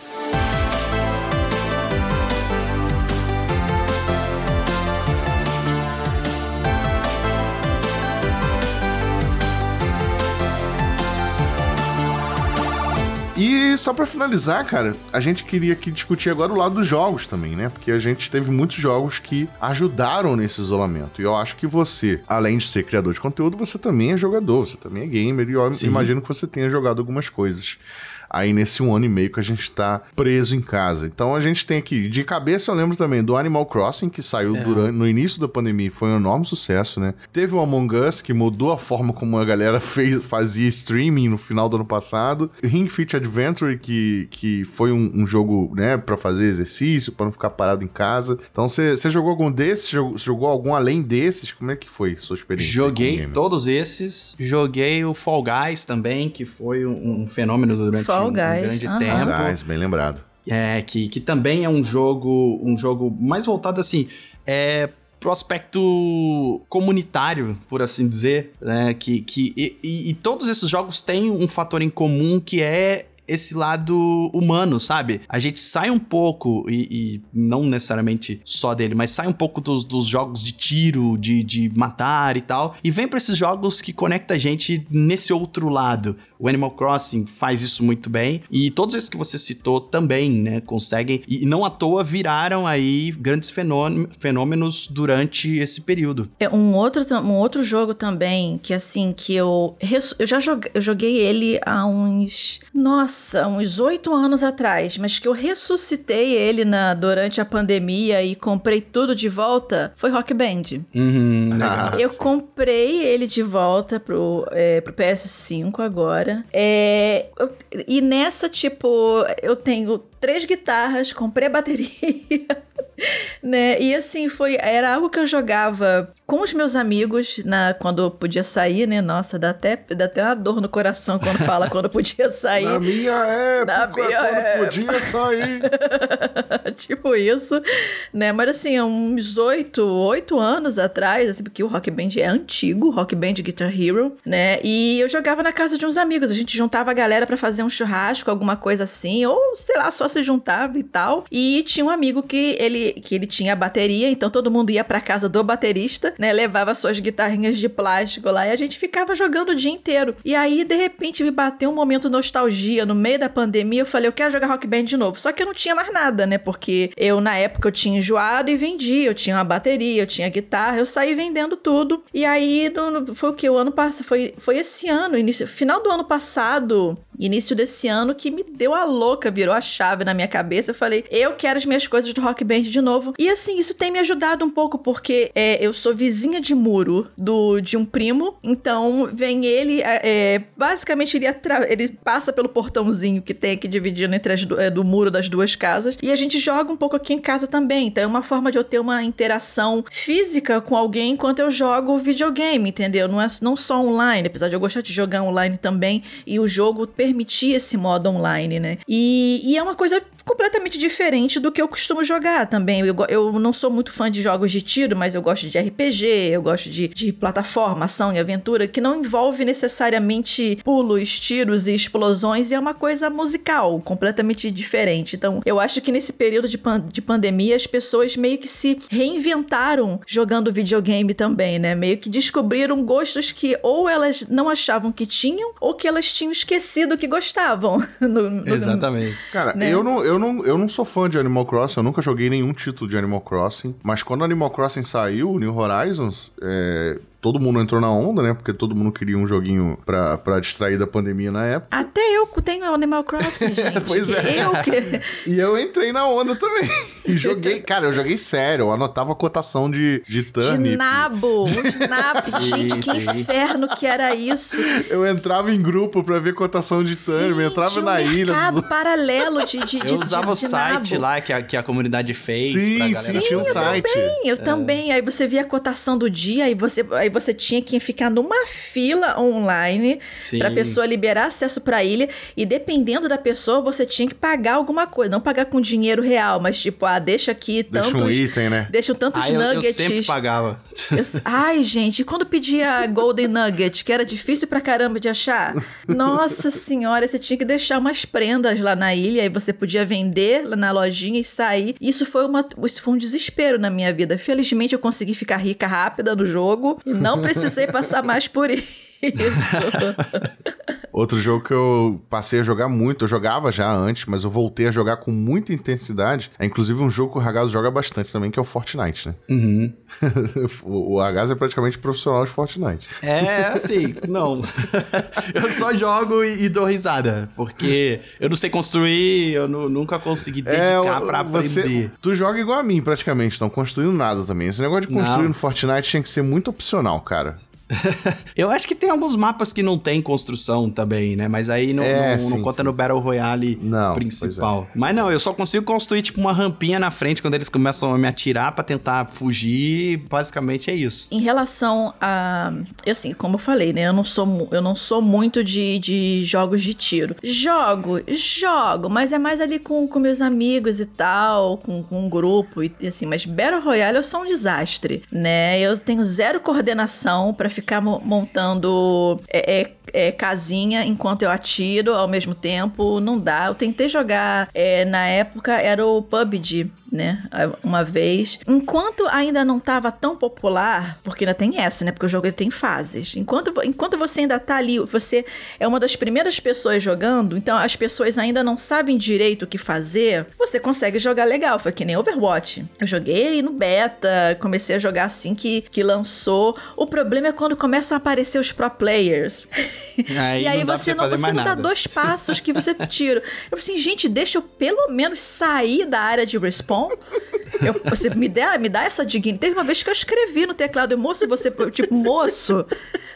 E só para finalizar, cara, a gente queria aqui discutir agora o lado dos jogos também, né? Porque a gente teve muitos jogos que ajudaram nesse isolamento. E eu acho que você, além de ser criador de conteúdo, você também é jogador, você também é gamer. E eu Sim. imagino que você tenha jogado algumas coisas aí nesse um ano e meio que a gente tá preso em casa. Então a gente tem aqui, de cabeça eu lembro também do Animal Crossing, que saiu é. durante, no início da pandemia, foi um enorme sucesso, né? Teve o Among Us, que mudou a forma como a galera fez, fazia streaming no final do ano passado. Ring Fit Adventure, que, que foi um, um jogo, né, para fazer exercício, para não ficar parado em casa. Então você jogou algum desses? Jogou, jogou algum além desses? Como é que foi sua experiência?
Joguei todos esses. Joguei o Fall Guys também, que foi um, um fenômeno durante
Fall
um, um grande
uhum.
tempo.
Fall Guys, bem lembrado.
É, que, que também é um jogo, um jogo mais voltado assim, é pro aspecto comunitário, por assim dizer, né? Que, que e, e, e todos esses jogos têm um fator em comum que é esse lado humano, sabe? A gente sai um pouco, e, e não necessariamente só dele, mas sai um pouco dos, dos jogos de tiro, de, de matar e tal, e vem para esses jogos que conecta a gente nesse outro lado. O Animal Crossing faz isso muito bem, e todos esses que você citou também, né, conseguem, e não à toa viraram aí grandes fenômenos durante esse período.
É um outro, um outro jogo também, que assim, que eu, eu já joguei, eu joguei ele há uns, nossa, nossa, uns oito anos atrás, mas que eu ressuscitei ele na, durante a pandemia e comprei tudo de volta, foi Rock Band.
Uhum,
ah, eu comprei ele de volta pro, é, pro PS5 agora. É, eu, e nessa, tipo, eu tenho três guitarras, comprei a bateria. né? E assim, foi era algo que eu jogava com os meus amigos na quando eu podia sair, né? Nossa, dá até, dá até uma dor no coração quando fala quando podia sair.
Na minha época, na minha quando época. podia sair.
tipo isso, né? Mas assim, uns oito, oito anos atrás, assim, porque o Rock Band é antigo, Rock Band Guitar Hero, né? E eu jogava na casa de uns amigos, a gente juntava a galera para fazer um churrasco, alguma coisa assim, ou sei lá, só se juntava e tal. E tinha um amigo que ele que ele tinha bateria, então todo mundo ia pra casa do baterista, né? Levava suas guitarrinhas de plástico lá e a gente ficava jogando o dia inteiro. E aí, de repente, me bateu um momento nostalgia no meio da pandemia. Eu falei, eu quero jogar rock band de novo. Só que eu não tinha mais nada, né? Porque eu, na época, eu tinha enjoado e vendi. Eu tinha uma bateria, eu tinha guitarra, eu saí vendendo tudo. E aí, no, foi o que? O ano passado, foi, foi esse ano, início, final do ano passado, início desse ano, que me deu a louca, virou a chave na minha cabeça. Eu falei, eu quero as minhas coisas do rock band de novo. E assim, isso tem me ajudado um pouco, porque é, eu sou vizinha de muro do, de um primo, então vem ele, é, é basicamente ele, ele passa pelo portãozinho que tem aqui dividindo entre as do, é, do muro das duas casas, e a gente joga um pouco aqui em casa também. Então é uma forma de eu ter uma interação física com alguém enquanto eu jogo videogame, entendeu? Não é não só online, apesar de eu gostar de jogar online também, e o jogo permitir esse modo online, né? E, e é uma coisa completamente diferente do que eu costumo jogar também. Eu, eu não sou muito fã de jogos de tiro, mas eu gosto de RPG, eu gosto de, de plataforma, ação e aventura, que não envolve necessariamente pulos, tiros e explosões, e é uma coisa musical, completamente diferente. Então, eu acho que nesse período de, pan de pandemia, as pessoas meio que se reinventaram jogando videogame também, né? Meio que descobriram gostos que ou elas não achavam que tinham, ou que elas tinham esquecido que gostavam.
no, no, Exatamente.
Cara, né? eu não. Eu eu não, eu não sou fã de Animal Crossing, eu nunca joguei nenhum título de Animal Crossing. Mas quando Animal Crossing saiu, New Horizons, é, todo mundo entrou na onda, né? Porque todo mundo queria um joguinho pra, pra distrair da pandemia na época.
Até eu tenho Animal Crossing, gente.
pois é.
Eu que...
E eu entrei na onda também. E joguei, cara, eu joguei sério. Eu anotava a cotação de, de turnip.
De nabo. De nabo. gente, que inferno que era isso.
Eu entrava em grupo pra ver cotação de turnip. Eu entrava
um
na ilha.
dos... paralelo de, de,
Eu usava
de,
o site
nabo.
lá que a, que a comunidade fez
sim,
pra galera.
Sim, tinha um site.
Eu também, eu é. também. Aí você via a cotação do dia, aí você, aí você tinha que ficar numa fila online Sim. pra pessoa liberar acesso pra ilha. E dependendo da pessoa, você tinha que pagar alguma coisa. Não pagar com dinheiro real, mas tipo, ah, deixa aqui tantos...
Deixa um item, né?
Deixa tantos
ah,
nuggets.
Eu, sempre pagava.
Eu, ai, gente, quando pedia Golden Nugget, que era difícil pra caramba de achar, nossa senhora, você tinha que deixar umas prendas lá na ilha e você podia vender lá na lojinha e sair. Isso foi, uma, isso foi um desespero na minha vida. Felizmente eu consegui ficar rica rápida no jogo e não precisei passar mais por isso.
Outro jogo que eu passei a jogar muito, eu jogava já antes, mas eu voltei a jogar com muita intensidade. É inclusive um jogo que o Ragazzo joga bastante também, que é o Fortnite, né?
Uhum.
o, Ragazzo é praticamente profissional de Fortnite.
É, assim, não. eu só jogo e, e, dou risada, porque eu não sei construir, eu não, nunca consegui é, dedicar é, pra aprender. Você,
tu joga igual a mim, praticamente, não construindo nada também. Esse negócio de construir não. no Fortnite tinha que ser muito opcional, cara.
eu acho que tem alguns mapas que não tem construção também, né? Mas aí não, é, não, sim, não conta sim. no Battle Royale não, principal. É. Mas não, eu só consigo construir tipo uma rampinha na frente quando eles começam a me atirar para tentar fugir. Basicamente é isso.
Em relação a. Assim, como eu falei, né? Eu não sou, eu não sou muito de, de jogos de tiro. Jogo, jogo, mas é mais ali com, com meus amigos e tal, com, com um grupo e assim. Mas Battle Royale eu sou um desastre, né? Eu tenho zero coordenação para ficar montando é, é, é, casinha enquanto eu atiro ao mesmo tempo. Não dá. Eu tentei jogar, é, na época era o PUBG né? Uma vez. Enquanto ainda não estava tão popular, porque ainda tem essa, né? Porque o jogo ele tem fases. Enquanto, enquanto você ainda tá ali, você é uma das primeiras pessoas jogando, então as pessoas ainda não sabem direito o que fazer, você consegue jogar legal. Foi que nem Overwatch. Eu joguei no beta, comecei a jogar assim que, que lançou. O problema é quando começam a aparecer os pro players. Aí e aí não você não, você não dá dois passos que você tira. Eu falei assim, gente, deixa eu pelo menos sair da área de respawn eu, você me dá, me dá essa dignidade. Teve uma vez que eu escrevi no teclado, moço, você, tipo, moço,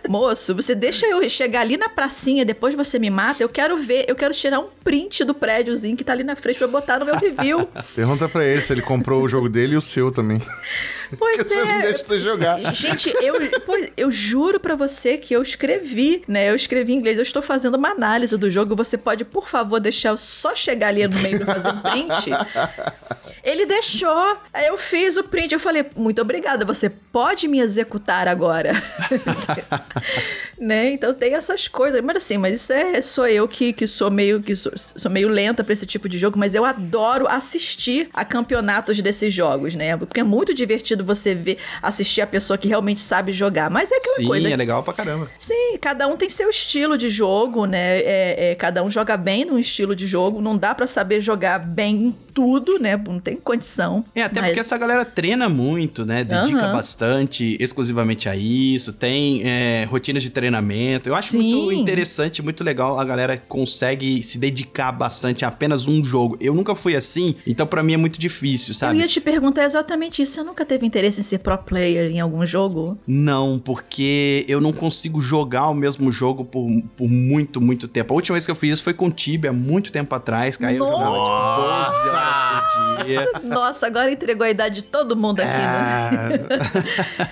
moço, você deixa eu chegar ali na pracinha, depois você me mata, eu quero ver, eu quero tirar um print do prédiozinho que tá ali na frente pra botar no meu review.
Pergunta pra ele se ele comprou o jogo dele e o seu também.
Pois Porque é. Você
não deixa jogar.
Gente, eu, pois, eu juro para você que eu escrevi, né? Eu escrevi em inglês. Eu estou fazendo uma análise do jogo. Você pode, por favor, deixar eu só chegar ali no meio e fazer um print? Ele deixou. Aí eu fiz o print. Eu falei, muito obrigada. Você pode me executar agora. né? Então tem essas coisas. Mas assim, mas isso é sou eu que, que sou meio que sou, sou meio lenta para esse tipo de jogo, mas eu adoro assistir a campeonatos desses jogos, né? Porque é muito divertido divertido você ver, assistir a pessoa que realmente sabe jogar. Mas é aquela
Sim,
coisa.
Sim, é legal pra caramba.
Sim, cada um tem seu estilo de jogo, né? É, é, cada um joga bem num estilo de jogo. Não dá para saber jogar bem em tudo, né? Não tem condição.
É, até mas... porque essa galera treina muito, né? Dedica uhum. bastante exclusivamente a isso. Tem é, rotinas de treinamento. Eu acho Sim. muito interessante, muito legal. A galera consegue se dedicar bastante a apenas um jogo. Eu nunca fui assim, então para mim é muito difícil, sabe?
Eu ia te perguntar exatamente isso. Você nunca teve interesse em ser pro player em algum jogo?
Não, porque eu não consigo jogar o mesmo jogo por, por muito, muito tempo. A última vez que eu fiz isso foi com Tibia, muito tempo atrás, cara. Eu jogava tipo 12 horas por dia.
Nossa, agora entregou a idade de todo mundo aqui, né?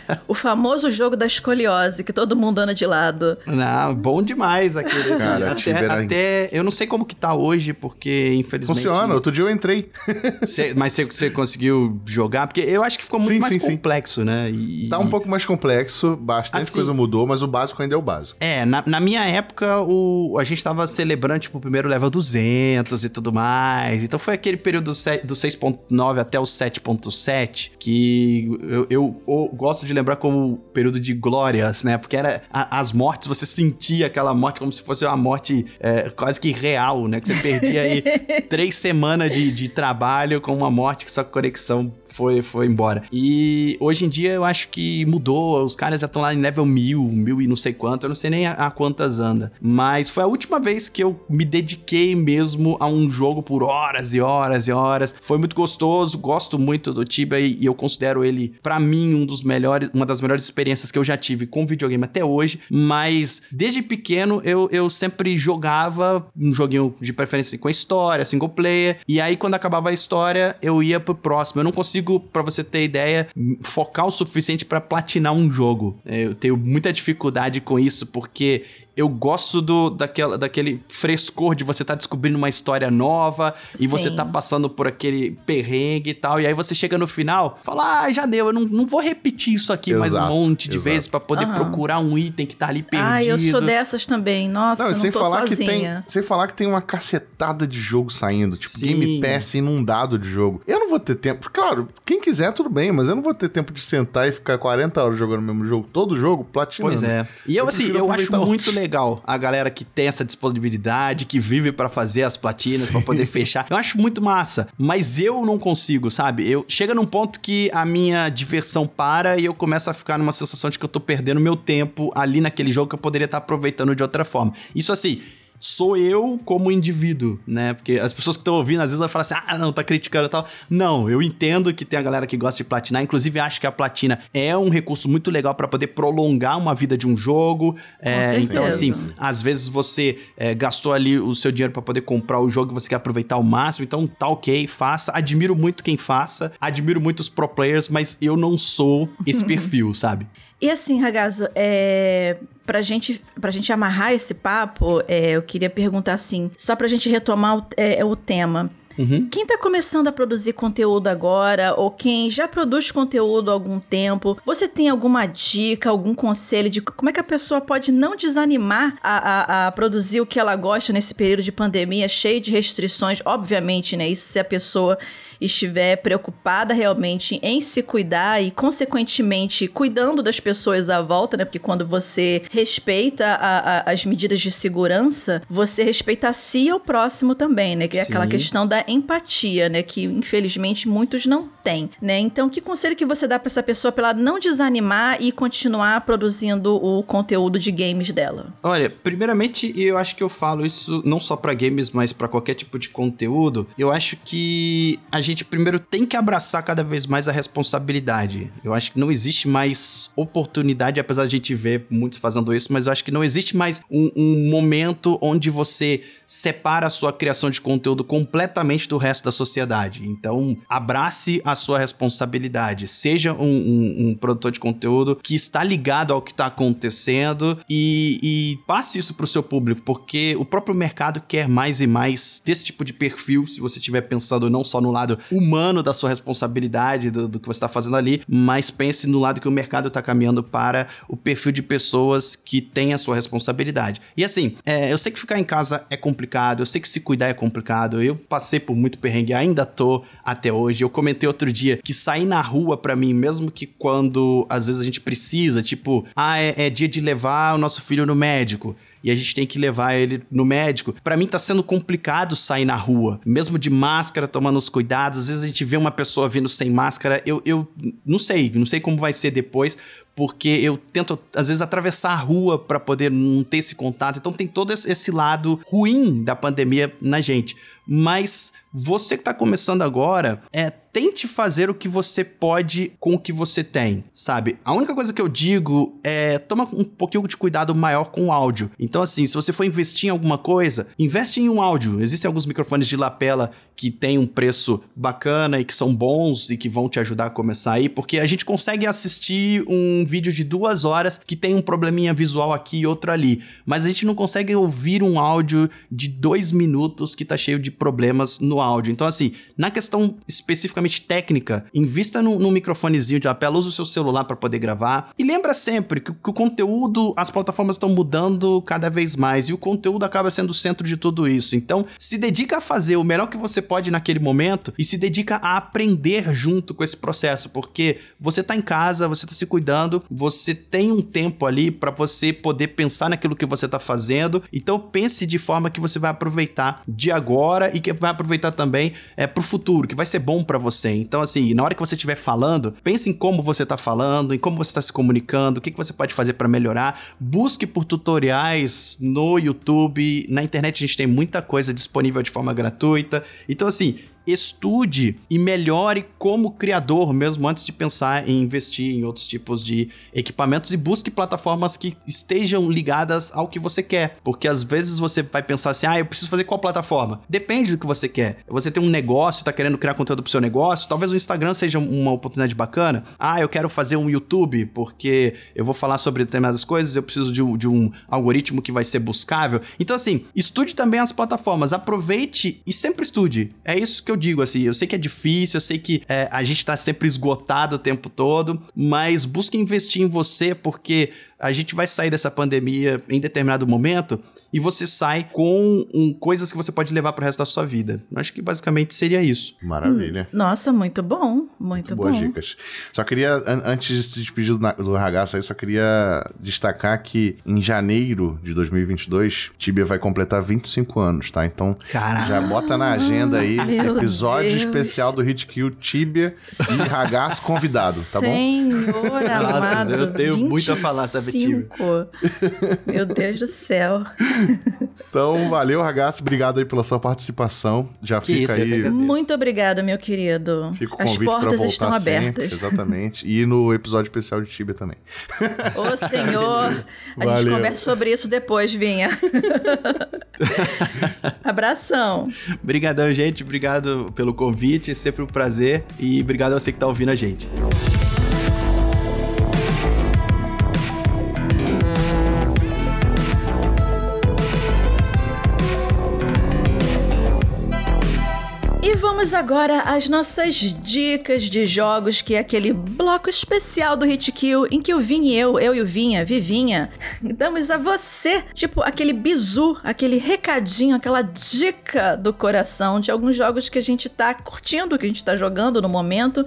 É... o famoso jogo da escoliose, que todo mundo anda de lado.
Não, bom demais aquele. Cara, até, até, eu não sei como que tá hoje, porque infelizmente...
Funciona, outro dia eu entrei.
Cê, mas você, você conseguiu jogar? Porque eu acho que ficou muito sim, mais sim, complexo, sim. né?
E, tá um pouco mais complexo, bastante assim, coisa mudou, mas o básico ainda é o básico.
É, na, na minha época, o, a gente tava celebrando, tipo, o primeiro level 200 e tudo mais. Então foi aquele período do, do 6.9 até o 7.7 que eu, eu, eu, gosto de lembrar como período de glórias, né? Porque era a, as mortes, você sentia aquela morte como se fosse uma morte é, quase que real, né? Que você perdia aí três semanas de, de trabalho com uma morte que sua conexão foi, foi embora. E hoje em dia eu acho que mudou, os caras já estão lá em level mil, mil e não sei quanto, eu não sei nem a, a, quantas anda. Mas foi a última vez que eu me dediquei mesmo a um jogo por horas e horas e horas. Foi muito gostoso, gosto muito do Tibia e, e eu considero ele, para mim, um dos melhores, uma das melhores experiências que eu já tive com videogame até hoje. Mas desde pequeno eu, eu sempre jogava um joguinho de preferência com história, single player. E aí quando acabava a história, eu ia pro próximo. Eu não consigo consigo, para você ter ideia, focar o suficiente para platinar um jogo. É, eu tenho muita dificuldade com isso, porque eu gosto do, daquela, daquele frescor de você estar tá descobrindo uma história nova Sim. e você tá passando por, aquele perrengue e tal. E aí você chega no final, fala, ah, já deu, eu não, não vou repetir isso aqui mais um
Exato,
monte de
exato.
vezes pra poder
Aham.
procurar um item que tá ali perdido.
Ah, eu sou dessas também. Nossa,
Não,
não,
sem
tô
falar que tem,
sozinha.
sem falar que tem uma cacetada de jogo saindo, tipo
Sim.
Game Pass inundado de jogo. Eu não vou ter tempo, claro, quem quiser tudo bem, mas eu não vou ter tempo de sentar e ficar 40 horas jogando o mesmo jogo, todo jogo, platinando.
Pois é. E eu,
Eu
assim, eu acho muito
outros.
Legal a galera que tem essa disponibilidade, que vive pra fazer as platinas, pra poder fechar. Eu acho muito massa. Mas eu não consigo, sabe? Eu chega num ponto que a minha diversão para e eu começo a ficar numa sensação de que eu tô perdendo meu tempo ali naquele jogo que eu poderia estar aproveitando de outra forma. Isso assim. Sou eu como indivíduo, né? Porque as pessoas que estão ouvindo às vezes vão falar assim: ah, não, tá criticando e tal. Não, eu entendo que tem a galera que gosta de platinar. Inclusive, acho que a platina é um recurso muito legal pra poder prolongar uma vida de um jogo. É, então, assim, às vezes você é, gastou ali o seu dinheiro pra poder comprar o jogo e você quer aproveitar ao máximo, então tá ok, faça. Admiro muito quem faça, admiro muito os pro players, mas eu não sou esse perfil, sabe?
E assim, Ragazzo, é, pra, gente, pra gente amarrar esse papo, é, eu queria perguntar assim, só pra gente retomar o, é, o tema.
Uhum.
Quem tá começando a produzir conteúdo agora, ou quem já produz conteúdo há algum tempo, você tem alguma dica, algum conselho de como é que a pessoa pode não desanimar a, a, a produzir o que ela gosta nesse período de pandemia, cheio de restrições? Obviamente, né? Isso se a pessoa estiver preocupada realmente em se cuidar e, consequentemente, cuidando das pessoas à volta, né? Porque quando você respeita a- a- as medidas de segurança, você respeita a si e ao próximo também, né? Que é aquela
Sim.
questão da empatia, né? Que infelizmente muitos não têm, né? Então, que conselho que você dá pra essa pessoa pra ela não desanimar e continuar produzindo o conteúdo de games dela?
Olha, primeiramente, eu acho que eu falo isso não só pra games, mas pra qualquer tipo de conteúdo. Eu acho que a gente primeiro tem que abraçar cada vez mais a responsabilidade. Eu acho que não existe mais oportunidade, apesar de a gente ver muitos fazendo isso, mas eu acho que não existe mais um, um momento onde você separa a sua criação de conteúdo completamente do resto da sociedade. Então, abrace a sua responsabilidade. Seja um, um- um produtor de conteúdo que está ligado ao que está acontecendo e, e passe isso para o seu público, porque o próprio mercado quer mais e mais desse tipo de perfil, se você estiver pensando não só no lado humano da sua responsabilidade, do, do que você está fazendo ali, mas pense no lado que o mercado está caminhando para o perfil de pessoas que têm a sua responsabilidade. E assim, é, eu sei que ficar em casa é complicado, eu sei que se cuidar é complicado, eu passei por muito perrengue, ainda tô até hoje. Eu comentei outro dia que sair na rua pra mim, mesmo que quando às vezes a gente precisa, tipo, ah, é, é dia de levar o nosso filho no médico e a gente tem que levar ele no médico. Pra mim tá sendo complicado sair na rua, mesmo de máscara, tomando os cuidados. Às vezes a gente vê uma pessoa vindo sem máscara, eu, eu não sei, não sei como vai ser depois, porque eu tento às vezes atravessar a rua pra poder não ter esse contato. Então tem todo esse lado ruim da pandemia na gente. Mas você que tá começando agora, é tente fazer o que você pode com o que você tem, sabe? A única coisa que eu digo é toma um pouquinho de cuidado maior com o áudio. Então assim, se você for investir em alguma coisa, investe em um áudio. Existem alguns microfones de lapela que têm um preço bacana e que são bons e que vão te ajudar a começar aí, porque a gente consegue assistir um vídeo de duas horas que tem um probleminha visual aqui e outro ali, mas a gente não consegue ouvir um áudio de dois minutos que tá cheio de problemas no áudio. Então, assim, na questão especificamente técnica, invista num, num microfonezinho de lapela, use o seu celular para poder gravar. E lembra sempre que, que o conteúdo, as plataformas estão mudando cada vez mais e o conteúdo acaba sendo o centro de tudo isso. Então, se dedica a fazer o melhor que você pode naquele momento e se dedica a aprender junto com esse processo, porque você tá em casa, você tá se cuidando, você tem um tempo ali para você poder pensar naquilo que você tá fazendo. Então, pense de forma que você vai aproveitar de agora e que vai aproveitar também é, pro futuro, que vai ser bom para você. Então, assim, na hora que você estiver falando, pense em como você tá falando, em como você tá se comunicando, o que, que você pode fazer para melhorar. Busque por tutoriais no YouTube, na internet a gente tem muita coisa disponível de forma gratuita. Então, assim, estude e melhore como criador, mesmo antes de pensar em investir em outros tipos de equipamentos e busque plataformas que estejam ligadas ao que você quer. Porque às vezes você vai pensar assim: ah, eu preciso fazer qual plataforma? Depende do que você quer. Você tem um negócio, está querendo criar conteúdo para o seu negócio, talvez o Instagram seja uma oportunidade bacana. Ah, eu quero fazer um YouTube porque eu vou falar sobre determinadas coisas, eu preciso de um, de um algoritmo que vai ser buscável. Então, assim, estude também as plataformas, aproveite e sempre estude. É isso que eu eu digo, assim, eu sei que é difícil, eu sei que é, a gente tá sempre esgotado o tempo todo, mas busque investir em você, porque a gente vai sair dessa pandemia em determinado momento e você sai com um, coisas que você pode levar pro resto da sua vida. Acho que basicamente seria isso.
Maravilha.
Hum, nossa, muito bom. Muito
Boas
bom.
dicas. Só queria, an antes de se despedir do, do Ragaça aí, só queria destacar que em janeiro de 2022, Tibia vai completar 25 anos, tá? Então,
Caraca.
já bota na agenda aí,
Meu
episódio
Deus.
especial do Hit Kill Tibia e Ragaço convidado, tá bom?
Senhor amado.
eu tenho muito a falar, sabe,
25. Meu Deus do céu.
Então, valeu, Ragaço. Obrigado aí pela sua participação. Já
Que
fica
isso,
aí.
Muito obrigado, meu querido.
Fica o
As portas estão
sempre,
abertas.
Exatamente. E no episódio especial de Tibia também.
Ô, senhor. A gente
Valeu.
conversa sobre isso depois, Vinha. Abração.
Obrigadão, gente. Obrigado pelo convite. É sempre um prazer. E obrigado a você que tá ouvindo a gente.
Vamos agora às nossas dicas de jogos, que é aquele bloco especial do Hit Kill, em que o Vim e eu, eu e o Vinha, Vivinha, damos a você, tipo, aquele bizu, aquele recadinho, aquela dica do coração de alguns jogos que a gente tá curtindo, que a gente tá jogando no momento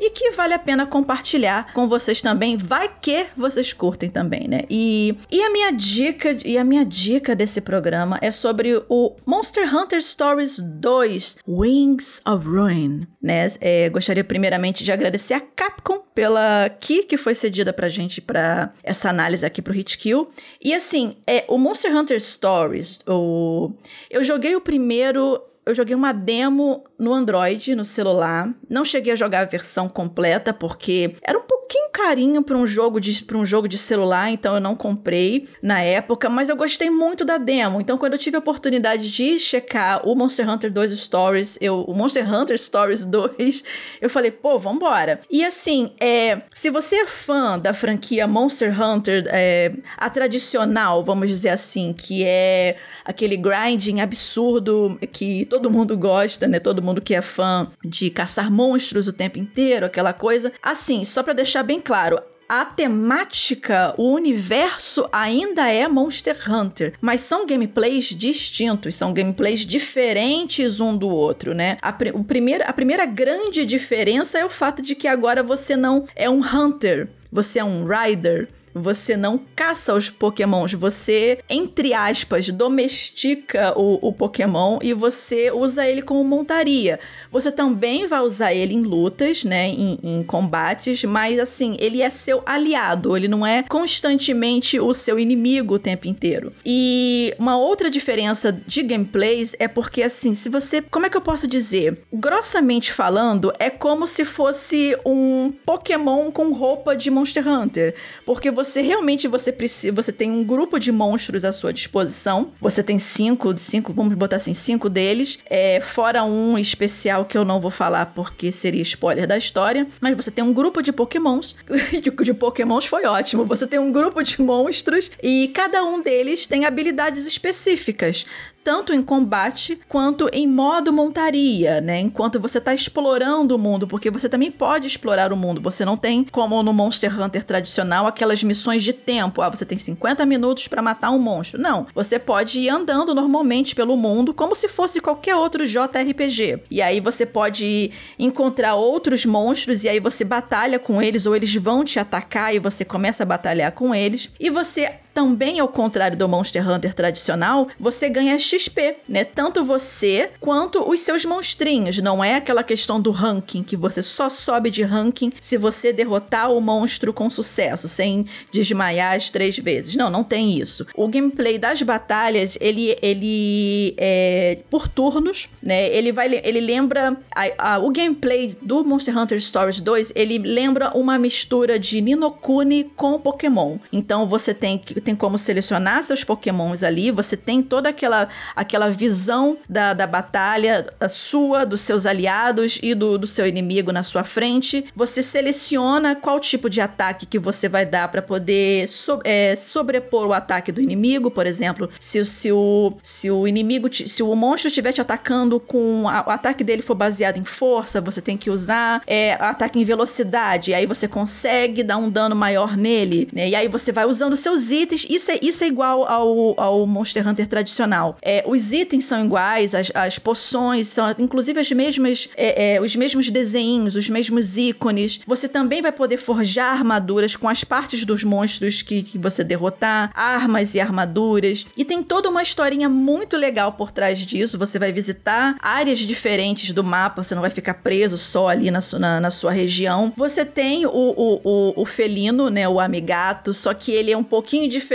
e que vale a pena compartilhar com vocês também. Vai que vocês curtem também, né? E, e a minha dica e a minha dica desse programa é sobre o Monster Hunter Stories 2 Wings of Ruin, né? É, gostaria primeiramente de agradecer a Capcom pela key que foi cedida pra gente pra essa análise aqui pro Hit Kill. E assim, é o Monster Hunter Stories, o eu joguei o primeiro eu joguei uma demo no Android, no celular. Não cheguei a jogar a versão completa porque era um pouquinho carinho para um jogo de para um jogo de celular, então eu não comprei na época, mas eu gostei muito da demo. Então quando eu tive a oportunidade de checar o Monster Hunter 2 Stories, eu o Monster Hunter Stories 2, eu falei, pô, vambora. E assim, é, se você é fã da franquia Monster Hunter, é, a tradicional, vamos dizer assim, que é aquele grinding absurdo que todo mundo gosta, né? Todo mundo que é fã de caçar monstros o tempo inteiro, aquela coisa. Assim, só pra deixar bem claro, a temática, o universo ainda é Monster Hunter, mas são gameplays distintos, são gameplays diferentes um do outro, né? A, pri- o primeiro, a primeira grande diferença é o fato de que agora você não é um hunter, você é um rider. Você não caça os pokémons, você, entre aspas, domestica o, o pokémon e você usa ele como montaria. Você também vai usar ele em lutas, né, em, em combates, mas assim, ele é seu aliado, ele não é constantemente o seu inimigo o tempo inteiro. E uma outra diferença de gameplays é porque, assim, se você. Como é que eu posso dizer? Grossamente falando, é como se fosse um Pokémon com roupa de Monster Hunter. Porque você realmente você precisa. Você tem um grupo de monstros à sua disposição. Você tem cinco, cinco, vamos botar assim, cinco deles. É, fora um especial que eu não vou falar porque seria spoiler da história. Mas você tem um grupo de Pokémons. de, de Pokémons foi ótimo. Você tem um grupo de monstros e cada um deles tem habilidades específicas tanto em combate quanto em modo montaria, né? Enquanto você tá explorando o mundo, porque você também pode explorar o mundo. Você não tem, como no Monster Hunter tradicional, aquelas missões de tempo. Ah, você tem 50 minutos para matar um monstro. Não. Você pode ir andando normalmente pelo mundo, como se fosse qualquer outro JRPG. E aí você pode encontrar outros monstros e aí você batalha com eles, ou eles vão te atacar e você começa a batalhar com eles. E você também, ao contrário do Monster Hunter tradicional, você ganha XP, né? Tanto você quanto os seus monstrinhos. Não é aquela questão do ranking, que você só sobe de ranking se você derrotar o monstro com sucesso, sem desmaiar as três vezes. Não, não tem isso. O gameplay das batalhas, ele, ele é por turnos, né? Ele vai, ele lembra a- a- o gameplay do Monster Hunter Stories 2, ele lembra uma mistura de Ninokuni com Pokémon. Então você tem que tem como selecionar seus pokémons ali, você tem toda aquela, aquela visão da, da batalha sua, dos seus aliados e do, do seu inimigo na sua frente. Você seleciona qual tipo de ataque que você vai dar para poder so, é, sobrepor o ataque do inimigo, por exemplo, se, se, o, se o inimigo, se o monstro estiver te atacando com a, o ataque dele for baseado em força, você tem que usar é, ataque em velocidade, aí você consegue dar um dano maior nele, né? E aí você vai usando seus itens. Isso é, isso é igual ao, ao Monster Hunter tradicional. É, os itens são iguais, as, as poções são inclusive as mesmas, é, é, os mesmos desenhos, os mesmos ícones. Você também vai poder forjar armaduras com as partes dos monstros que, que você derrotar, armas e armaduras. E tem toda uma historinha muito legal por trás disso. Você vai visitar áreas diferentes do mapa, você não vai ficar preso só ali na, na, na sua região. Você tem o, o, o, o felino, né? O amigato, só que ele é um pouquinho diferente,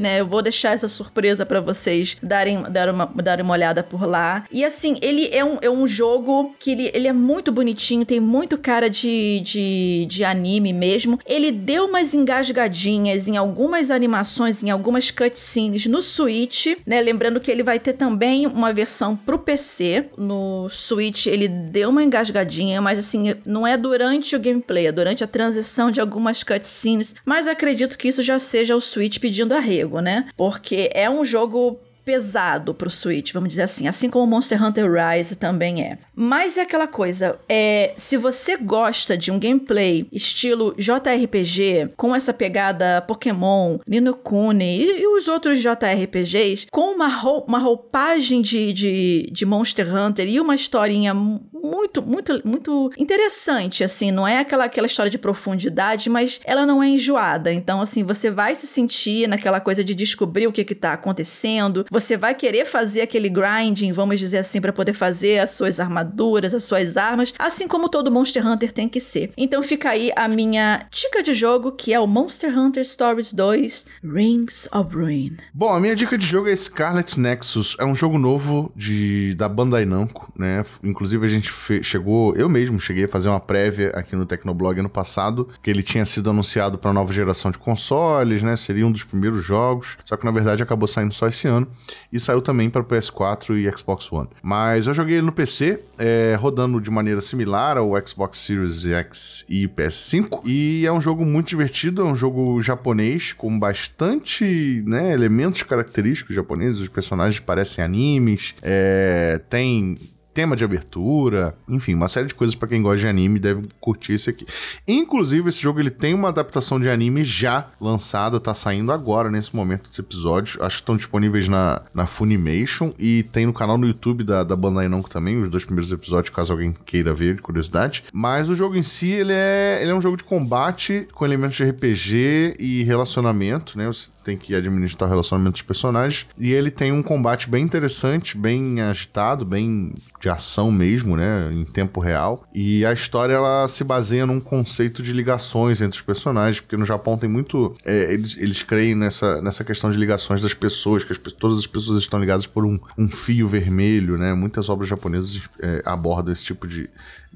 né? Eu vou deixar essa surpresa para vocês darem, dar uma, darem uma olhada por lá. E assim, ele é um, é um jogo que ele, ele é muito bonitinho, tem muito cara de, de, de anime mesmo. Ele deu umas engasgadinhas em algumas animações, em algumas cutscenes no Switch, né? Lembrando que ele vai ter também uma versão pro PC. No Switch ele deu uma engasgadinha, mas assim, não é durante o gameplay, é durante a transição de algumas cutscenes. Mas acredito que isso já seja o Switch pedindo arrego, né? Porque é um jogo pesado pro Switch, vamos dizer assim, assim como Monster Hunter Rise também é. Mas é aquela coisa, é, se você gosta de um gameplay estilo JRPG, com essa pegada Pokémon, Nino Kuni e, e os outros JRPGs, com uma, uma roupagem de, de, de Monster Hunter e uma historinha muito, muito, muito interessante, assim, não é aquela, aquela história de profundidade, mas ela não é enjoada. Então, assim, você vai se sentir naquela coisa de descobrir o que que tá acontecendo, você vai querer fazer aquele grinding, vamos dizer assim, para poder fazer as suas armaduras, as suas armas, assim como todo Monster Hunter tem que ser. Então fica aí a minha dica de jogo, que é o Monster Hunter Stories 2 Rings of Ruin.
Bom, a minha dica de jogo é Scarlet Nexus. É um jogo novo de da Bandai Namco, né? Inclusive a gente chegou, eu mesmo cheguei a fazer uma prévia aqui no Tecnoblog ano passado, que ele tinha sido anunciado para nova geração de consoles, né? Seria um dos primeiros jogos, só que na verdade acabou saindo só esse ano e saiu também para PS4 e Xbox One. Mas eu joguei ele no PC, é, rodando de maneira similar ao Xbox Series X e PS5, e é um jogo muito divertido, é um jogo japonês com bastante né, elementos característicos japoneses, os personagens parecem animes, é, tem tema de abertura, enfim, uma série de coisas para quem gosta de anime deve curtir esse aqui. Inclusive, esse jogo ele tem uma adaptação de anime já lançada, tá saindo agora nesse momento desse episódio. Acho que estão disponíveis na, na Funimation e tem no canal no YouTube da, da Bandai Namco também, os dois primeiros episódios, caso alguém queira ver, de curiosidade. Mas o jogo em si, ele é, ele é um jogo de combate com elementos de RPG e relacionamento, né? Você tem que administrar o relacionamento dos personagens. E ele tem um combate bem interessante, bem agitado, bem de ação mesmo, né? Em tempo real. E a história ela se baseia num conceito de ligações entre os personagens, porque no Japão tem muito. É, eles, eles creem nessa, nessa questão de ligações das pessoas, que as, todas as pessoas estão ligadas por um, um fio vermelho, né? Muitas obras japonesas é, abordam esse tipo de,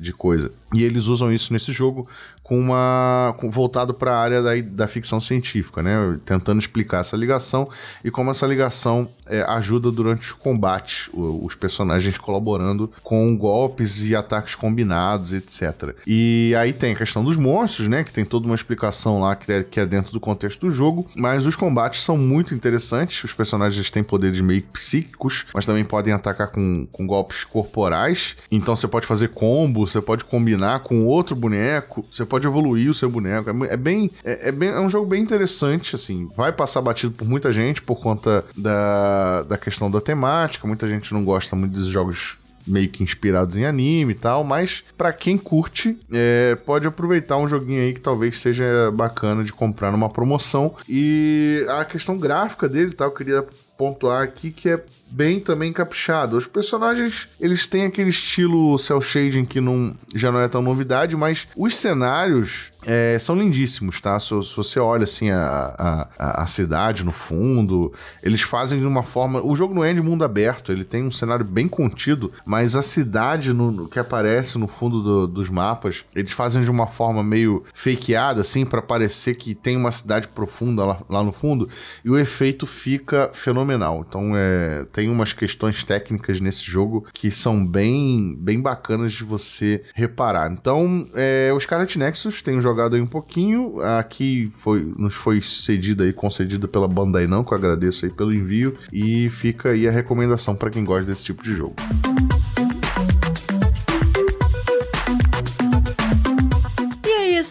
de coisa. E eles usam isso nesse jogo com uma com, voltado para a área da, da ficção científica, né? Tentando explicar essa ligação e como essa ligação é, ajuda durante os combates, o, os personagens colaborando com golpes e ataques combinados, etc. E aí tem a questão dos monstros, né? Que tem toda uma explicação lá que é, que é dentro do contexto do jogo, mas os combates são muito interessantes. Os personagens têm poderes meio psíquicos, mas também podem atacar com, com golpes corporais. Então você pode fazer combo, você pode combinar com outro boneco, você pode evoluir o seu boneco. É, é bem, é, é, bem, é um jogo bem interessante, assim. Vai passar batido por muita gente por conta da, da questão da temática. Muita gente não gosta muito desses jogos meio que inspirados em anime e tal, mas para quem curte, é, pode aproveitar um joguinho aí que talvez seja bacana de comprar numa promoção. E a questão gráfica dele, tá? Eu queria pontuar aqui que é bem também caprichado. Os personagens, eles têm aquele estilo cel shading que não, já não é tão novidade, mas os cenários é, são lindíssimos, tá? Se, se, você olha assim a, a, a, cidade no fundo, eles fazem de uma forma. O jogo não é de mundo aberto, ele tem um cenário bem contido, mas a cidade no, no que aparece no fundo do, dos mapas, eles fazem de uma forma meio fakeada, assim, para parecer que tem uma cidade profunda lá, lá, no fundo, e o efeito fica fenomenal. Então é, tem umas questões técnicas nesse jogo que são bem, bem bacanas de você reparar. Então, é, os Scarlet Nexus jogo jogado aí um pouquinho. Aqui foi, nos foi cedida aí, concedida pela Bandai eu agradeço aí pelo envio. E fica aí a recomendação para quem gosta desse tipo de jogo.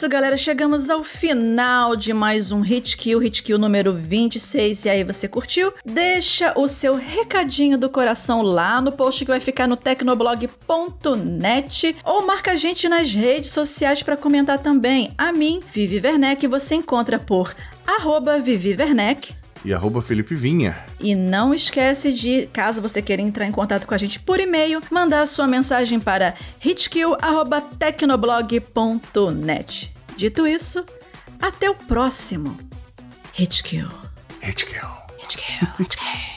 Isso, galera. Chegamos ao final de mais um Hit Kill, Hit Kill número 26. E aí, você curtiu? Deixa o seu recadinho do coração lá no post que vai ficar no tecnoblog.net ou marca a gente nas redes sociais para comentar também. A mim, Vivi Werneck, você encontra por arroba Vivi Werneck
e arroba Felipe Vinha.
E não esquece de, caso você queira entrar em contato com a gente por e-mail, mandar sua mensagem para hitkill.tecnoblog.net. Dito isso, até o próximo Hitkill.
Hitkill.
Hitkill. Hitkill.